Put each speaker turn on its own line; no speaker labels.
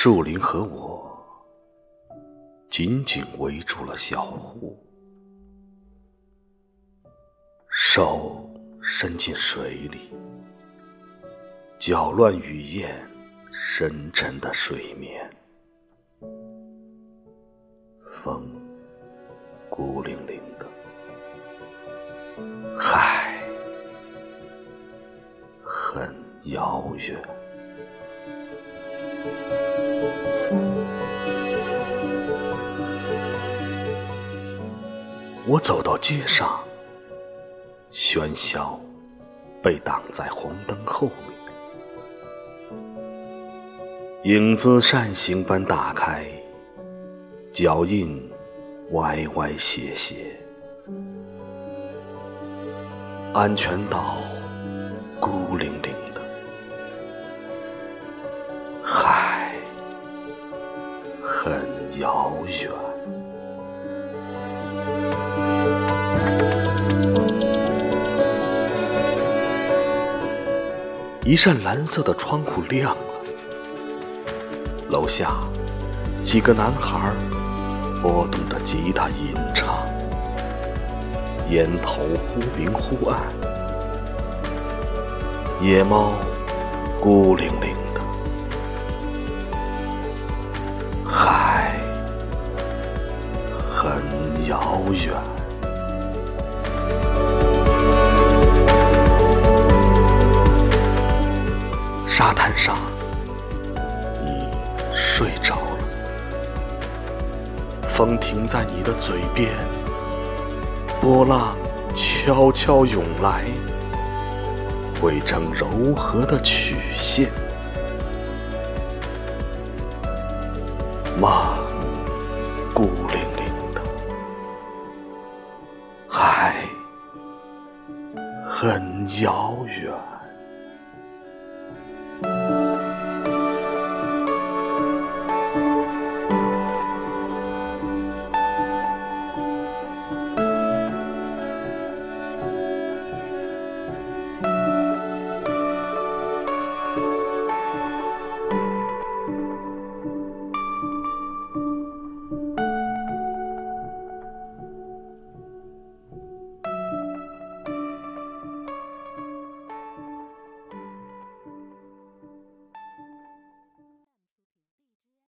树林和我紧紧围住了小湖，手伸进水里，搅乱雨燕深沉的睡眠。风孤零零的，海很遥远。我走到街上，喧嚣被挡在红灯后面，影子扇形般打开，脚印歪歪斜斜，安全岛遥远。一扇蓝色的窗户亮了，楼下几个男孩拨动着吉他吟唱，烟头忽明忽暗，野猫孤零零遥远。沙滩上，你睡着了，风停在你的嘴边，波浪悄悄涌来，汇成柔和的曲线，梦很遥远。